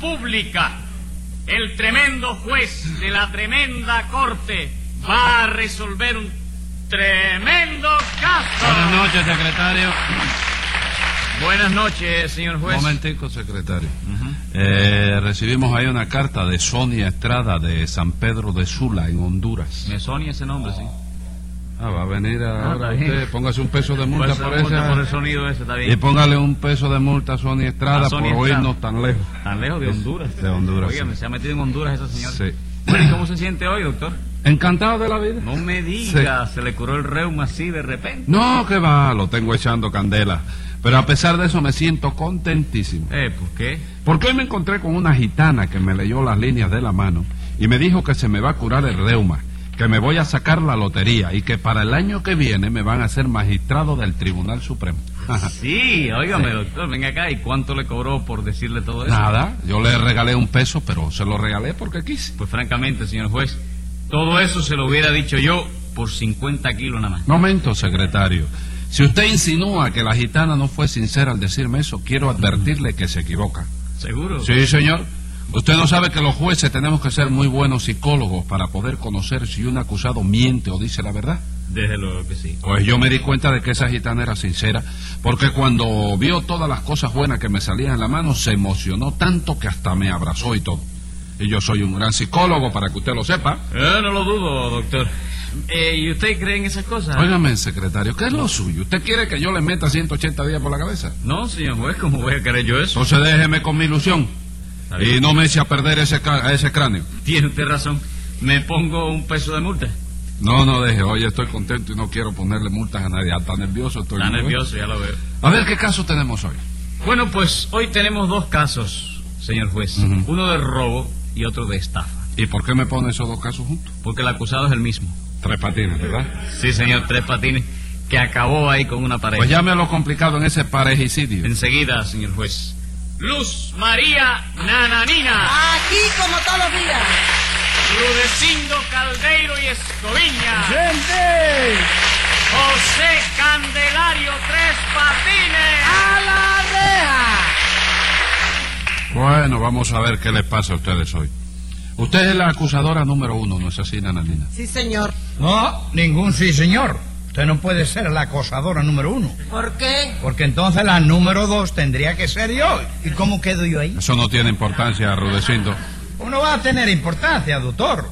pública. El tremendo juez de la tremenda corte va a resolver un tremendo caso. Buenas noches, secretario. Buenas noches, señor juez. Momentico, secretario. Eh, recibimos ahí una carta de Sonia Estrada de San Pedro de Sula, en Honduras. Me sonia ese nombre, sí. Ah, va a venir ahora está bien. usted. Póngase un peso de multa por multa esa. por el sonido ese, está Y bien. póngale un peso de multa a Sonia Estrada A Sonia por Estrada. oírnos tan lejos. Tan lejos de Honduras. De Honduras, Oiga, sí. se ha metido en Honduras esa señora. Sí. ¿y cómo se siente hoy, doctor? Encantado de la vida. No me diga, se le curó el reuma así de repente. No, que va, lo tengo echando candela. Pero a pesar de eso me siento contentísimo. Eh, ¿por qué? Porque hoy me encontré con una gitana que me leyó las líneas de la mano y me dijo que se me va a curar el reuma, que me voy a sacar la lotería y que para el año que viene me van a hacer magistrado del Tribunal Supremo. Sí, óigame, doctor, venga acá. ¿Y cuánto le cobró por decirle todo eso? Nada, yo le regalé un peso, pero se lo regalé porque quise. Pues francamente, señor juez, todo eso se lo hubiera dicho yo por 50 kilos nada más. Momento, secretario. Si usted insinúa que la gitana no fue sincera al decirme eso, quiero advertirle que se equivoca. ¿Seguro? Sí, señor. Usted no sabe que los jueces tenemos que ser muy buenos psicólogos para poder conocer si un acusado miente o dice la verdad. Desde luego que sí. Pues yo me di cuenta de que esa gitana era sincera, porque cuando vio todas las cosas buenas que me salían en la mano, se emocionó tanto que hasta me abrazó y todo. Y yo soy un gran psicólogo, para que usted lo sepa. Eh, no lo dudo, doctor. Eh, ¿Y usted cree en esas cosas? Óigame, secretario, ¿qué es lo suyo? ¿Usted quiere que yo le meta 180 días por la cabeza? No, señor juez, ¿cómo voy a querer yo eso? Entonces déjeme con mi ilusión. Está. Y no me eche a perder ese, ese cráneo. Tiene usted razón. Me pongo un peso de multa. No, no deje. Oye, estoy contento y no quiero ponerle multas a nadie. Hasta nervioso estoy. Está nervioso, ya lo veo. A ver, ¿qué caso tenemos hoy? Bueno, pues hoy tenemos dos casos, señor juez. Uno de robo y otro de estafa. ¿Y por qué me pone esos dos casos juntos? Porque el acusado es el mismo. Tres patines, ¿verdad? Sí, señor, tres patines, que acabó ahí con una pareja. Pues llame a lo complicado en ese parejicidio. Enseguida, señor juez. Luz María Nananina, Aquí como todos los días. Rudecindo Caldeiro y Escoviña. José Candelario Tres Patines. ¡A la reja! Bueno, vamos a ver qué les pasa a ustedes hoy. Usted es la acusadora número uno, ¿no es así, Nananina? Sí, señor. No, ningún sí, señor. Usted no puede ser la acosadora número uno, ¿Por qué? porque entonces la número dos tendría que ser yo. ¿Y cómo quedo yo ahí? Eso no tiene importancia, Rudecindo. Uno va a tener importancia, doctor.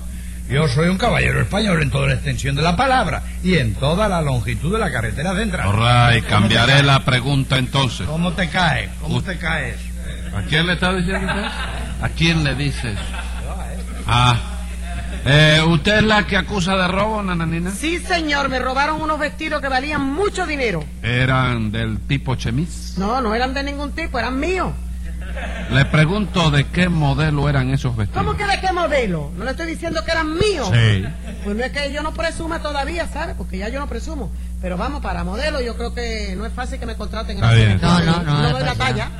Yo soy un caballero español en toda la extensión de la palabra y en toda la longitud de la carretera central. ¿Cómo cambiaré te la pregunta entonces. cae? ¿Cómo te cae? ¿Cómo te cae eso? ¿A quién le está diciendo usted? ¿A quién le dice eso? Ah. Eh, ¿Usted es la que acusa de robo, Nananina? Sí, señor. Me robaron unos vestidos que valían mucho dinero. ¿Eran del tipo chemis? No, no eran de ningún tipo, eran míos. Le pregunto de qué modelo eran esos vestidos. ¿Cómo que de qué modelo? No le estoy diciendo que eran míos. Sí. Pues no es que yo no presuma todavía, ¿sabe? Porque ya yo no presumo. Pero vamos, para modelo yo creo que no es fácil que me contraten en Está bien. No, no, no, No doy la talla.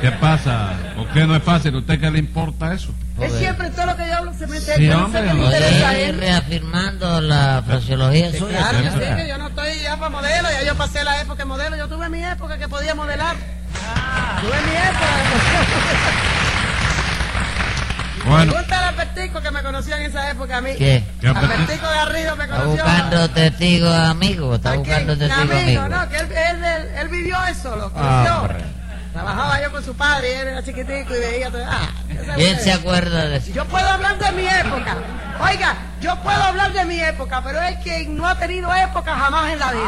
¿Qué pasa? ¿Por qué no es fácil? ¿A usted qué le importa eso? Es siempre todo lo que yo hablo se me Sí, yo no sé qué le hombre. interesa Oye, él. reafirmando la fraseología suya. Claro, yo que no estoy ya para modelo, ya yo pasé la época de modelo, yo tuve mi época que podía modelar. Tuve mi época. Bueno, Pregúntale a Pertico que me conoció en esa época a mí. ¿Qué? ¿Qué A? Pertico de arriba me Está conoció. buscando testigos amigos, está ¿A buscando testigos Amigo, amigos. no, que él, él, él, él vivió eso, lo conoció. Hombre. Trabajaba yo con su padre, y él era chiquitico y veía todo. Ah, esa ¿Quién mujer. se acuerda de eso? Yo puedo hablar de mi época. Oiga, yo puedo hablar de mi época, pero es quien no ha tenido época jamás en la vida.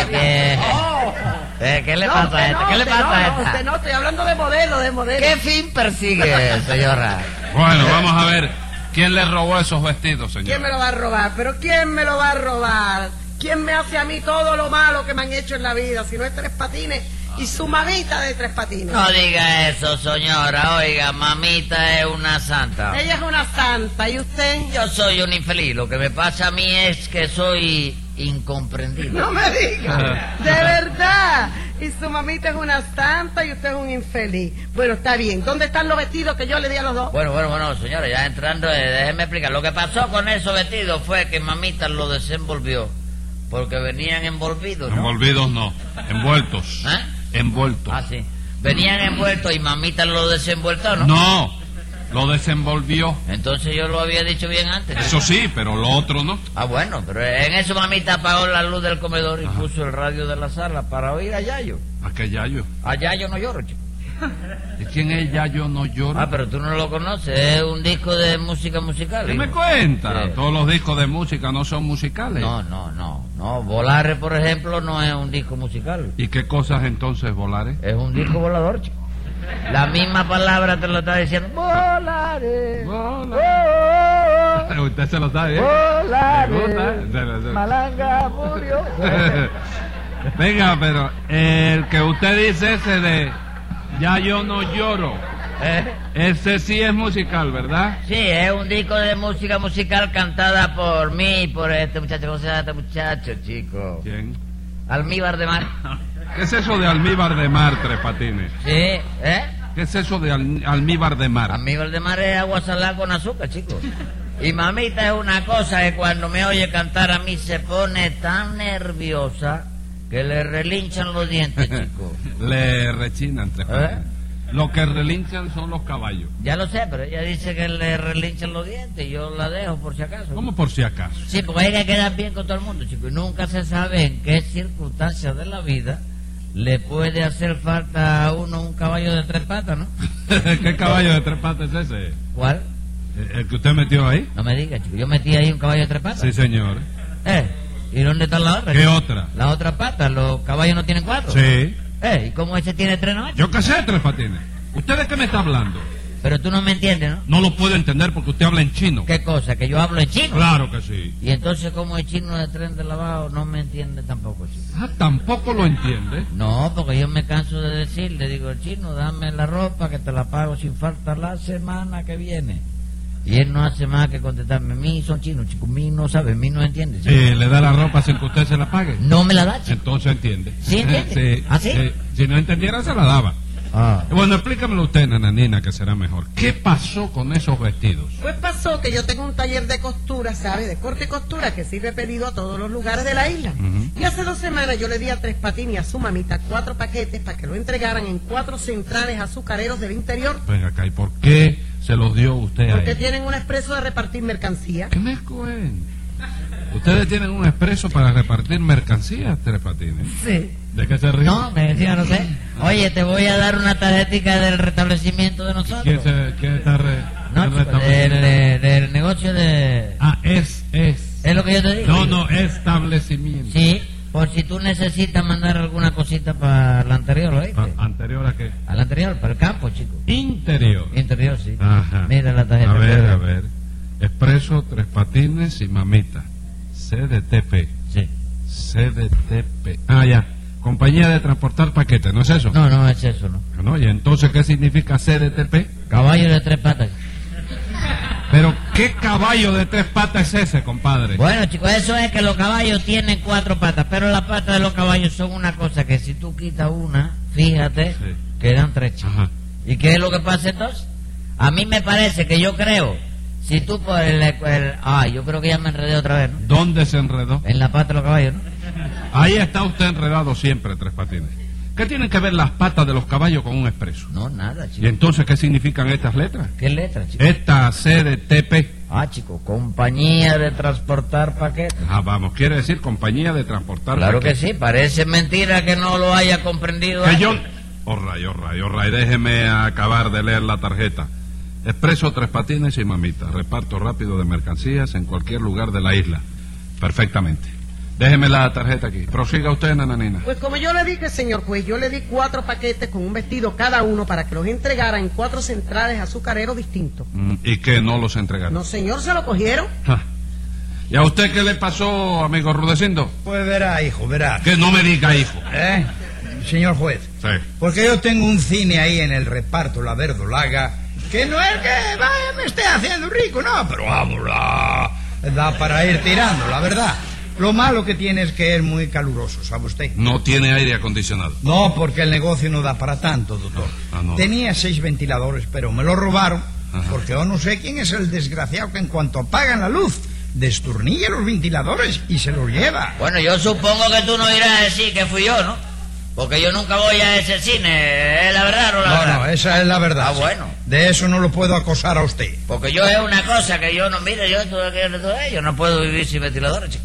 Esa ¿Qué, es la. Oh. Eh, ¿Qué le No, pasa a esta? no, ¿Qué le pasa no, a no, usted esta? no, estoy hablando de modelo, de modelo. ¿Qué fin persigue, señora? bueno, vamos a ver. ¿Quién le robó esos vestidos, señor? ¿Quién me lo va a robar? ¿Pero quién me lo va a robar? ¿Quién me hace a mí todo lo malo que me han hecho en la vida? Si no es tres patines y su mamita de tres patines. No diga eso, señora. Oiga, mamita es una santa. Ella es una santa, ¿y usted? Yo soy un infeliz. Lo que me pasa a mí es que soy incomprendido. No me diga. De verdad. Y su mamita es una santa y usted es un infeliz. Bueno, está bien. ¿Dónde están los vestidos que yo le di a los dos? Bueno, bueno, bueno, señora, ya entrando, eh, déjeme explicar. Lo que pasó con esos vestidos fue que mamita lo desenvolvió. Porque venían envolvidos, ¿no? Envolvidos no, envueltos. ¿Eh? Envueltos. Ah, sí. Venían envueltos y mamita lo desenvuelto, ¿no? No, lo desenvolvió. Entonces yo lo había dicho bien antes. Eso sí, pero lo otro no. Ah, bueno, pero en eso mamita apagó la luz del comedor y puso el radio de la sala para oír a Yayo. ¿A qué Yayo? A Yayo no lloro, chico. ¿Y quién es Yayo no llora? Ah, pero tú no lo conoces, es un disco de música musical. ¿Qué me cuenta? Sí. Todos los discos de música no son musicales. No, no, no, no. Volares, por ejemplo, no es un disco musical. ¿Y qué cosas entonces volares? Es un disco volador, chico. La misma palabra te lo está diciendo. Volares. Usted se lo sabe, ¿eh? Volares. Me gusta. Se- Malanga murió. Venga, pero el que usted dice ese de Ya yo no lloro, ¿Eh? ese sí es musical, ¿verdad? Sí, es un disco de música musical cantada por mí y por este muchacho. ¿Cómo se llama este muchacho, chico? ¿Quién? Almíbar de Mar. ¿Qué es eso de almíbar de mar, Tres Patines? Sí, ¿eh? ¿Qué es eso de al- almíbar de mar? Almíbar de Mar es agua salada con azúcar, chico. Y mamita es una cosa que cuando me oye cantar a mí se pone tan nerviosa que le relinchan los dientes, chico. Le rechinan, Tres ¿Eh? Lo que relinchan son los caballos. Ya lo sé, pero ella dice que le relinchan los dientes yo la dejo por si acaso. ¿Cómo por si acaso? Sí, porque hay que quedar bien con todo el mundo, chico. Y nunca se sabe en qué circunstancias de la vida le puede hacer falta a uno un caballo de tres patas, ¿no? ¿Qué caballo de tres patas es ese? ¿Cuál? ¿El el que usted metió ahí? No me diga, chico. Yo metí ahí un caballo de tres patas. Sí, señor. ¿Eh? ¿Y dónde está la otra? ¿Qué otra? La otra pata. Los caballos no tienen cuatro. Sí. ¿Eh? ¿Y cómo ese tiene tres nomás? Yo qué sé, Tres Patines. ¿Usted de qué me está hablando? Pero tú no me entiendes, ¿no? No lo puedo entender porque usted habla en chino. ¿Qué cosa? ¿Que yo hablo en chino? Claro que sí. Y entonces, como el chino de tren de lavado no me entiende tampoco, chico. Ah, tampoco lo entiende. No, porque yo me canso de decir, le digo, chino, dame la ropa que te la pago sin falta la semana que viene. Y él no hace más que contestarme, mí son chinos, chicos, mí no sabe, mí no entiende. Eh, ¿Le da la ropa sin que usted se la pague? No me la da, chico. Entonces entiende. ¿Sí entiende? Sí. ¿Ah, sí? Eh, si no entendiera, se la daba. Ah. Bueno, explícamelo usted, nananina, que será mejor. ¿Qué pasó con esos vestidos? Pues pasó que yo tengo un taller de costura, ¿sabe? De corte y costura que sirve pedido a todos los lugares de la isla. Y hace dos semanas yo le di a Tres Patines y a su mamita cuatro paquetes para que lo entregaran en cuatro centrales azucareros del interior. Venga acá, ¿y por qué se los dio usted a Porque tienen un expreso de repartir mercancía. ¿Qué me? ¿Ustedes tienen un expreso para repartir mercancías, Tres Patines? Sí. ¿De qué se ríe? No, me decía, no sé. Oye, te voy a dar una tarjetita del restablecimiento de nosotros. ¿Quién, se, quién está re- No, el chico, del, del negocio de... Ah, es, es. Es lo que yo te digo. No, no, establecimiento. Sí, por si tú necesitas mandar alguna cosita para la anterior, ¿oíste? ¿Anterior a qué? A la anterior, para el campo, chico. Interior. Interior, sí. Ajá. Mira la tarjeta. A ver, a ver. Expreso, tres patines y mamita. CDTP. Sí. CDTP. Ah, ya. Compañía de transportar paquetes, ¿no es eso? No, no es eso, no. No, ¿Y entonces qué significa CDTP? Caballo de tres patas. Pero, ¿qué caballo de tres patas es ese, compadre? Bueno, chicos, eso es que los caballos tienen cuatro patas, pero las patas de los caballos son una cosa que si tú quitas una, fíjate, Sí. quedan tres, chicos. Ajá. ¿Y qué es lo que pasa entonces? A mí me parece que yo creo, si tú por el... el- ah, yo creo que ya me enredé otra vez, ¿no? ¿Dónde se enredó? En la pata de los caballos, ¿no? Ahí está usted enredado siempre, tres patines. ¿Qué tienen que ver las patas de los caballos con un expreso? No, nada, ¿Y chico. entonces qué significan estas letras? ¿Qué letra, chico? Esta CDTP. Ah, chico, compañía de transportar paquetes. Ah, vamos, quiere decir compañía de transportar Claro que paquetes. sí, parece mentira que no lo haya comprendido. Que yo... Orray, orray, orray, déjeme acabar de leer la tarjeta. Expreso Tres Patines y Mamita. Reparto rápido de mercancías en cualquier lugar de la isla. Perfectamente. Déjeme la tarjeta aquí. Prosiga usted, nananina. Pues como yo le dije, señor juez, yo le di cuatro paquetes con un vestido cada uno para que los entregara en cuatro centrales azucareros distintos. Mm, ¿Y que no los entregaron? No, señor, se lo cogieron. Ja. ¿Y a usted qué le pasó, amigo Rudecindo? Pues verá, hijo, verá. Que no me diga, hijo. ¿Eh? Señor juez. Sí. Porque yo tengo un cine ahí en el reparto, la verdolaga, que no es que vaya, me esté haciendo rico, no, pero vamos, da para ir tirando, la verdad. Lo malo que tiene es que es muy caluroso, ¿sabe usted? No tiene aire acondicionado. No, porque el negocio no da para tanto, doctor. Ah, no. Tenía seis ventiladores, pero me lo robaron, Ajá. porque yo no sé quién es el desgraciado que en cuanto apagan la luz, destornilla los ventiladores y se los lleva. Bueno, yo supongo que tú no irás a decir que fui yo, ¿no? Porque yo nunca voy a ese cine, ¿es la verdad o la No, verdad? no, esa es la verdad. Ah, bueno. De eso no lo puedo acosar a usted. Porque yo es una cosa que yo no, mire, yo, yo no puedo vivir sin ventiladores, chico.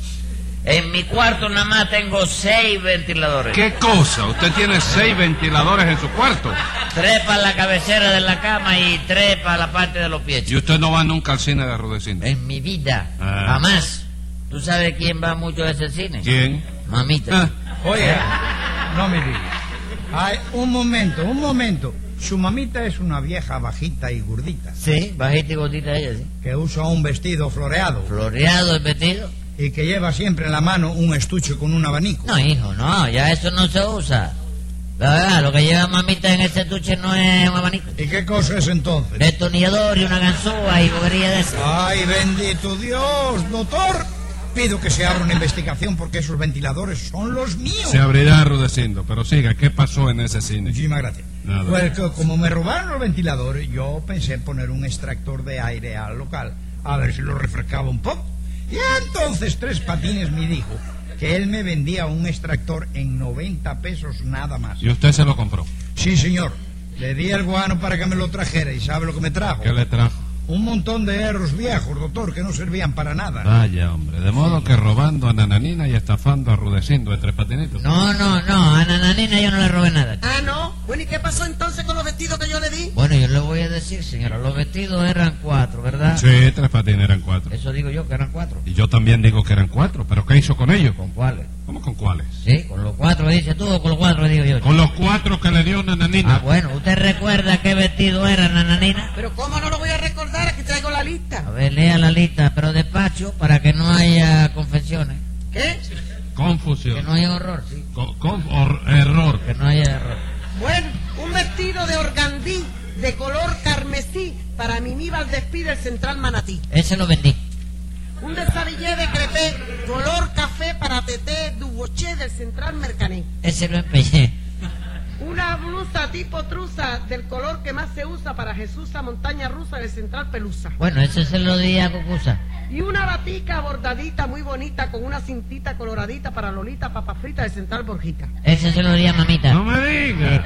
En mi cuarto nada más tengo seis ventiladores. ¿Qué cosa? Usted tiene seis ventiladores en su cuarto. Tres para la cabecera de la cama y tres para la parte de los pies. Y usted no va nunca al cine de Rudecindo. En mi vida, Ah. jamás. ¿Tú sabes quién va mucho a ese cine? ¿Quién? Mamita. Ah, Oiga, no me diga. Ay, un momento, un momento. Su mamita es una vieja bajita y gordita, Sí, bajita y gordita ella, sí. que usa un vestido floreado Floreado el vestido. Y que lleva siempre en la mano un estuche con un abanico. No, hijo, no, ya eso no se usa. La verdad, lo que lleva mamita en ese tuche no es un abanico. ¿Y qué cosa es entonces? Destornillador y una ganzúa y bobería de esa. Ay, bendito Dios, doctor. Pido que se abra una investigación porque esos ventiladores son los míos. se abrirá Rudecindo, pero siga, ¿qué pasó en ese cine? Muchísimas gracias. Nada. Pues que como me robaron los ventiladores, yo pensé en poner un extractor de aire al local, a ver si lo refrescaba un poco. Y entonces Tres Patines me dijo que él me vendía un extractor en 90 pesos nada más. ¿Y usted se lo compró? Sí, señor. Le di el guano para que me lo trajera y ¿sabe lo que me trajo? ¿Qué le trajo? Un montón de erros viejos, doctor, que no servían para nada. Vaya, hombre, de modo que robando a Nananina y estafando a Rudecindo de tres patinitos. No, no, no, a Nananina yo no le robé nada. Ah, no. Bueno, ¿y qué pasó entonces con los vestidos que yo le di? Bueno, yo le voy a decir, señora, los vestidos eran cuatro, ¿verdad? Sí, tres patines eran cuatro. Eso digo yo, que eran cuatro. Y yo también digo que eran cuatro, pero ¿qué hizo con ellos? ¿Con cuáles? ¿Cómo con cuáles? Sí, con los cuatro, dice tú, o con los cuatro, digo yo. Con los cuatro que le dio Nananina. Ah, bueno, ¿usted recuerda qué vestido era Nananina? Pero ¿cómo no lo voy a recordar? Aquí traigo la lista. A ver, lea la lista, pero despacho para que no haya confesiones. ¿Qué? Que Confusión. no haya horror, sí. Con, con- hor- error. Que no haya error. Bueno, un vestido de organdí de color carmesí para Mimi Valdespí del Central Manatí. Ese lo vendí. Un desabillé de crepé color Duboché del Central Mercané. Ese lo empeñé. Una blusa tipo truza del color que más se usa para Jesús a Montaña Rusa del Central Pelusa. Bueno, ese se lo di a Cucusa. Y una batica bordadita muy bonita con una cintita coloradita para Lolita Papa Frita del Central Borjica. Ese se lo di a mamita. No me diga.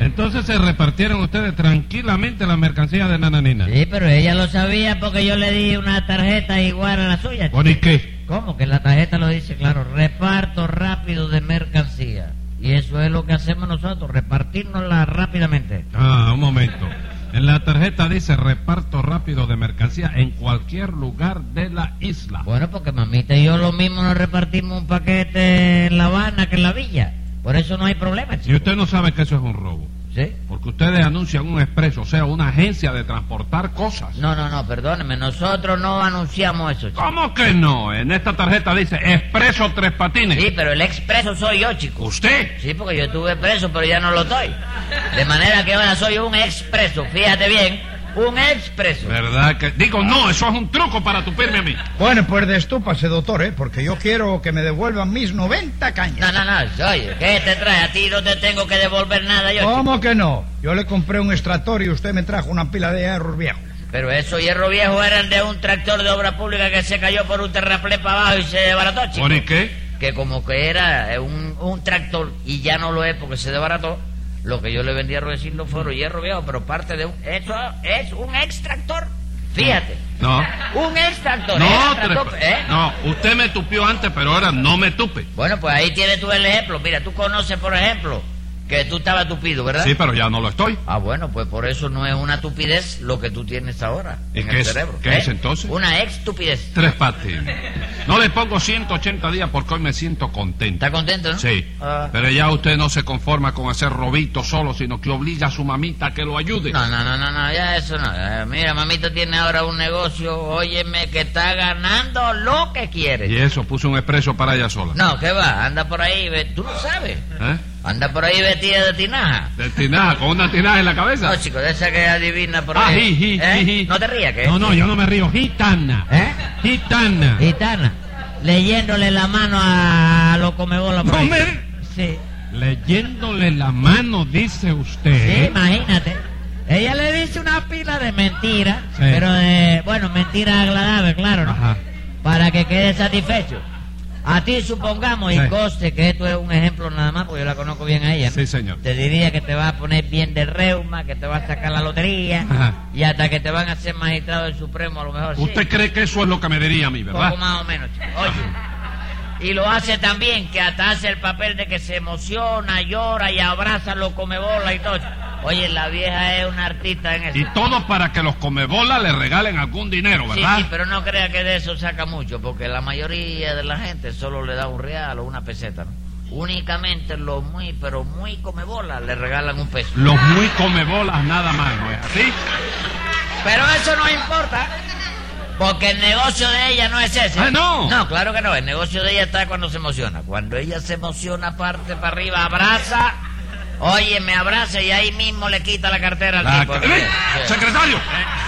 Entonces se repartieron ustedes tranquilamente la mercancía de Nananina. Sí, pero ella lo sabía porque yo le di una tarjeta igual a la suya. ¿Bueno y qué? ¿Cómo? Que la tarjeta lo dice, claro, reparto rápido de mercancía. Y eso es lo que hacemos nosotros, repartirnosla rápidamente. Ah, un momento. En la tarjeta dice reparto rápido de mercancía en cualquier lugar de la isla. Bueno, porque mamita y yo lo mismo nos repartimos un paquete en La Habana que en la villa. Por eso no hay problema, Y usted no sabe que eso es un robo. ¿Sí? Porque ustedes anuncian un expreso, o sea, una agencia de transportar cosas. No, no, no, perdóneme, nosotros no anunciamos eso, chico. ¿Cómo que no? En esta tarjeta dice Expreso Tres Patines. Sí, pero el expreso soy yo, chico. ¿Usted? Sí, porque yo estuve preso, pero ya no lo estoy. De manera que ahora soy un expreso, fíjate bien, un expreso. ¿Verdad que...? Digo, no, eso es un truco para tupirme a mí. Bueno, pues destúpase, doctor, ¿eh? porque yo quiero que me devuelvan mis 90 cañas. No, no, no, oye, ¿qué te trae? A ti no te tengo que devolver nada yo, chico. ¿Cómo que no? Yo le compré un extractor y usted me trajo una pila de hierros viejos. Pero esos hierros viejos eran de un tractor de obra pública que se cayó por un terraplén para abajo y se desbarató, chico. ¿Por qué? Que como que era un, un tractor y ya no lo es porque se desbarató, lo que yo le vendí a Rudecindo fueron hierro viejo, pero parte de un... Eso es un extractor. Fíjate. No. Un extractor. No, era Tres tractor, Pa- ¿eh? no, usted me tupió antes, pero ahora no me tupe. Bueno, pues ahí tienes tú el ejemplo. Mira, tú conoces, por ejemplo, que tú estabas tupido, ¿verdad? Sí, pero ya no lo estoy. Ah, bueno, pues por eso no es una tupidez lo que tú tienes ahora ¿Y en qué el es- cerebro. qué ¿eh? es entonces? Una estupidez. Tres patines. No le pongo 180 días porque hoy me siento contento. ¿Está contento, no? Sí, Ah. pero ya usted no se conforma con hacer robito solo, sino que obliga a su mamita a que lo ayude. No, no, no, no, no, ya eso no. Eh, mira, mamita tiene ahora un negocio, óyeme, que está ganando lo que quiere. Y eso, puso un expreso para ella sola. No, ¿qué va? Anda por ahí, ve- tú no sabes. ¿Eh? Anda por ahí vestida de tinaja. De tinaja, con una tinaja en la cabeza. No, chico, de esa que adivina por Ah, ahí. ¿Eh? No te rías, ¿qué? No, no, yo no me río. Gitana. ¿Eh? Gitana. Gitana, leyéndole la mano a los comebolas por No ahí. me- Sí, Leyéndole la mano, dice sí, usted. imagínate. Ella le dice una pila de mentiras, Sí. pero de, bueno, mentiras agradables, claro, ¿no? Ajá. Para que quede satisfecho. A ti supongamos, Sí. y coste que esto es un ejemplo nada más, porque yo la conozco bien a ella. ¿no? Sí, señor. Te diría que te vas a poner bien de reuma, que te vas a sacar la lotería, Ajá. y hasta que te van a hacer magistrado del Supremo a lo mejor. sí. ¿Usted cree que eso es lo que me diría a mí, verdad? Poco más o menos, chico. Oye. Y lo hace también, que hasta hace el papel de que se emociona, llora y abraza los comebola y todo. Oye, la vieja es una artista en eso. Y todo para que los comebolas le regalen algún dinero, ¿verdad? sí, pero no crea que de eso saca mucho, porque la mayoría de la gente solo le da un real o una peseta, ¿no? Únicamente los muy, pero muy comebola le regalan un peso. Los muy comebolas nada más, ¿no es así? Pero eso no importa, porque el negocio de ella no es ese. Ah, ¿no? No, claro que no. El negocio de ella está cuando se emociona. Cuando ella se emociona, parte para arriba, abraza. Oye, me abraza y ahí mismo le quita la cartera al La tipo. ca- ¡Eh! Secretario,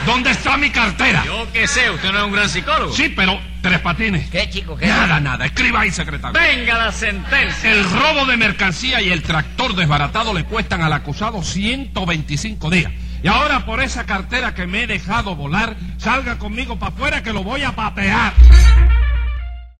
¿dónde está mi cartera? Yo qué sé, usted no es un gran psicólogo. Sí, pero tres patines. ¿Qué, chico? ¿Qué? Nada, nada. Escriba ahí, secretario. Venga la sentencia. El robo de mercancía y el tractor desbaratado le cuestan al acusado 125 días. Y ahora por esa cartera que me he dejado volar, salga conmigo para afuera que lo voy a patear.